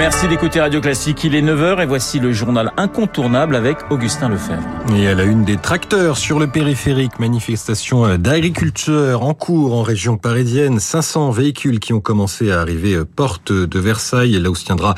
Merci d'écouter Radio Classique. Il est 9h et voici le journal incontournable avec Augustin Lefebvre. Et à la une des tracteurs sur le périphérique, manifestation d'agriculteurs en cours en région parisienne. 500 véhicules qui ont commencé à arriver porte de Versailles, là où se tiendra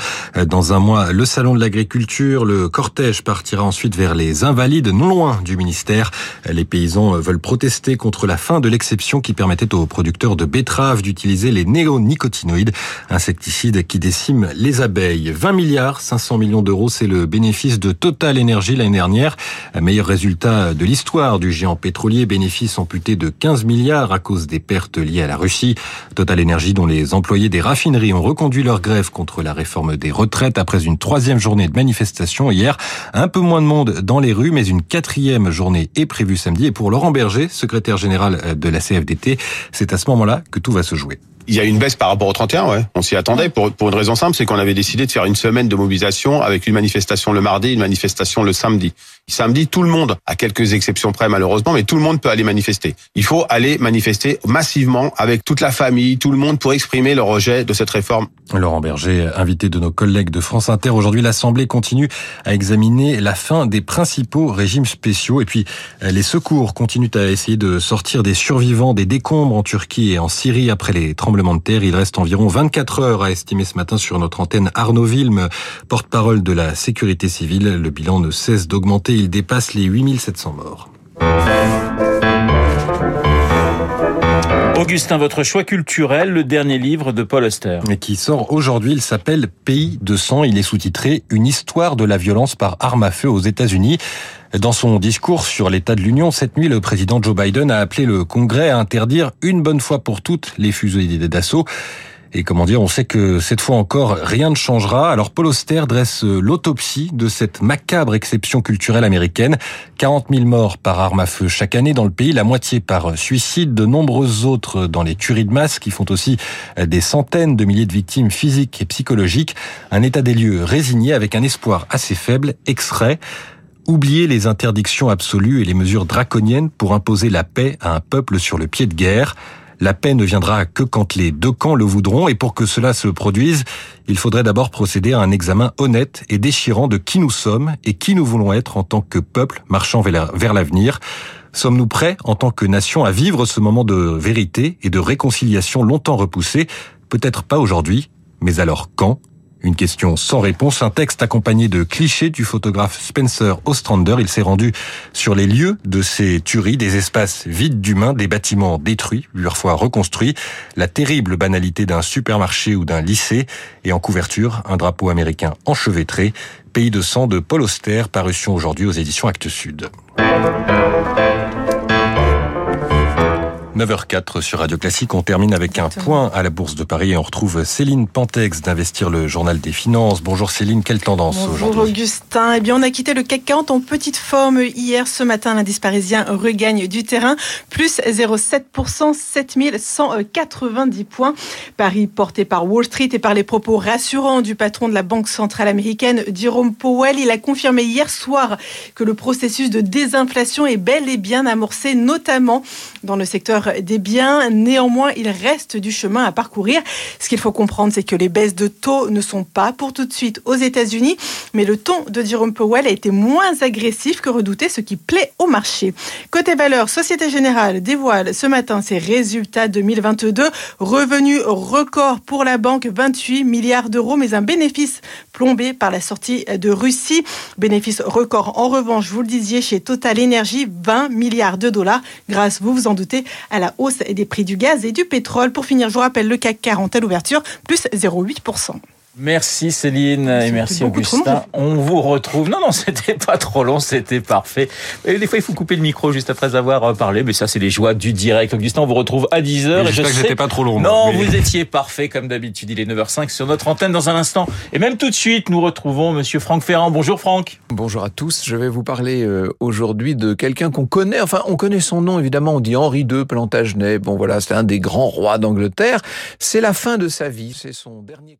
dans un mois le salon de l'agriculture. Le cortège partira ensuite vers les Invalides, non loin du ministère. Les paysans veulent protester contre la fin de l'exception qui permettait aux producteurs de betteraves d'utiliser les néonicotinoïdes, insecticides qui déciment les abeilles. 20 milliards 500 millions d'euros, c'est le bénéfice de Total Energy l'année dernière. Meilleur résultat de l'histoire du géant pétrolier, bénéfice amputé de 15 milliards à cause des pertes liées à la Russie. Total Energy dont les employés des raffineries ont reconduit leur grève contre la réforme des retraites après une troisième journée de manifestation hier. Un peu moins de monde dans les rues, mais une quatrième journée est prévue samedi. Et pour Laurent Berger, secrétaire général de la CFDT, c'est à ce moment-là que tout va se jouer. Il y a une baisse par rapport au 31, ouais. On s'y attendait pour, pour une raison simple, c'est qu'on avait décidé de faire une semaine de mobilisation avec une manifestation le mardi, une manifestation le samedi. Samedi, tout le monde, à quelques exceptions près malheureusement, mais tout le monde peut aller manifester. Il faut aller manifester massivement avec toute la famille, tout le monde pour exprimer le rejet de cette réforme. Laurent Berger, invité de nos collègues de France Inter. Aujourd'hui, l'Assemblée continue à examiner la fin des principaux régimes spéciaux. Et puis, les secours continuent à essayer de sortir des survivants des décombres en Turquie et en Syrie après les tremblements de terre. Il reste environ 24 heures à estimer ce matin sur notre antenne Arnaud Vilme, porte-parole de la sécurité civile. Le bilan ne cesse d'augmenter. Il dépasse les 8700 morts. Augustin, votre choix culturel, le dernier livre de Paul Auster. Et qui sort aujourd'hui, il s'appelle Pays de sang. Il est sous-titré Une histoire de la violence par arme à feu aux États-Unis. Dans son discours sur l'état de l'Union cette nuit, le président Joe Biden a appelé le Congrès à interdire une bonne fois pour toutes les fusillades d'assaut. Et comment dire, on sait que cette fois encore, rien ne changera. Alors Paul Auster dresse l'autopsie de cette macabre exception culturelle américaine. 40 000 morts par arme à feu chaque année dans le pays, la moitié par suicide, de nombreuses autres dans les tueries de masse qui font aussi des centaines de milliers de victimes physiques et psychologiques. Un état des lieux résigné avec un espoir assez faible, extrait. Oublier les interdictions absolues et les mesures draconiennes pour imposer la paix à un peuple sur le pied de guerre. La paix ne viendra que quand les deux camps le voudront. Et pour que cela se produise, il faudrait d'abord procéder à un examen honnête et déchirant de qui nous sommes et qui nous voulons être en tant que peuple marchant vers l'avenir. Sommes-nous prêts en tant que nation à vivre ce moment de vérité et de réconciliation longtemps repoussé? Peut-être pas aujourd'hui, mais alors quand? Une question sans réponse, un texte accompagné de clichés du photographe Spencer Ostrander. Il s'est rendu sur les lieux de ces tueries, des espaces vides d'humains, des bâtiments détruits, parfois reconstruits, la terrible banalité d'un supermarché ou d'un lycée, et en couverture, un drapeau américain enchevêtré, Pays de sang de Paul Auster, parution aujourd'hui aux éditions Actes Sud. 9h04 sur Radio Classique. On termine avec un point à la Bourse de Paris et on retrouve Céline Pantex d'Investir le Journal des Finances. Bonjour Céline, quelle tendance aujourd'hui Bonjour Augustin. Eh bien, on a quitté le CAC 40 en petite forme hier. Ce matin, l'indice parisien regagne du terrain. Plus 0,7%, 7190 points. Paris porté par Wall Street et par les propos rassurants du patron de la Banque Centrale Américaine, Jerome Powell. Il a confirmé hier soir que le processus de désinflation est bel et bien amorcé, notamment dans le secteur des biens. Néanmoins, il reste du chemin à parcourir. Ce qu'il faut comprendre, c'est que les baisses de taux ne sont pas pour tout de suite aux États-Unis, mais le ton de Jerome Powell a été moins agressif que redouté, ce qui plaît au marché. Côté valeur, Société Générale dévoile ce matin ses résultats 2022. Revenus record pour la banque, 28 milliards d'euros, mais un bénéfice plombé par la sortie de Russie. Bénéfice record en revanche, vous le disiez, chez Total Energy, 20 milliards de dollars, grâce, vous vous en doutez, à la hausse des prix du gaz et du pétrole. Pour finir, je vous rappelle le CAC 40 à l'ouverture, plus 0,8%. Merci Céline et merci Augustin. On vous retrouve. Non, non, c'était pas trop long, c'était parfait. Et des fois, il faut couper le micro juste après avoir euh, parlé, mais ça, c'est les joies du direct. Augustin, on vous retrouve à 10h. Et je que j'étais pas trop long. Non, vous étiez parfait comme d'habitude. Il est 9h05 sur notre antenne dans un instant. Et même tout de suite, nous retrouvons Monsieur Franck Ferrand. Bonjour Franck. Bonjour à tous. Je vais vous parler euh, aujourd'hui de quelqu'un qu'on connaît. Enfin, on connaît son nom évidemment. On dit Henri II Plantagenet. Bon, voilà, c'est un des grands rois d'Angleterre. C'est la fin de sa vie. C'est son dernier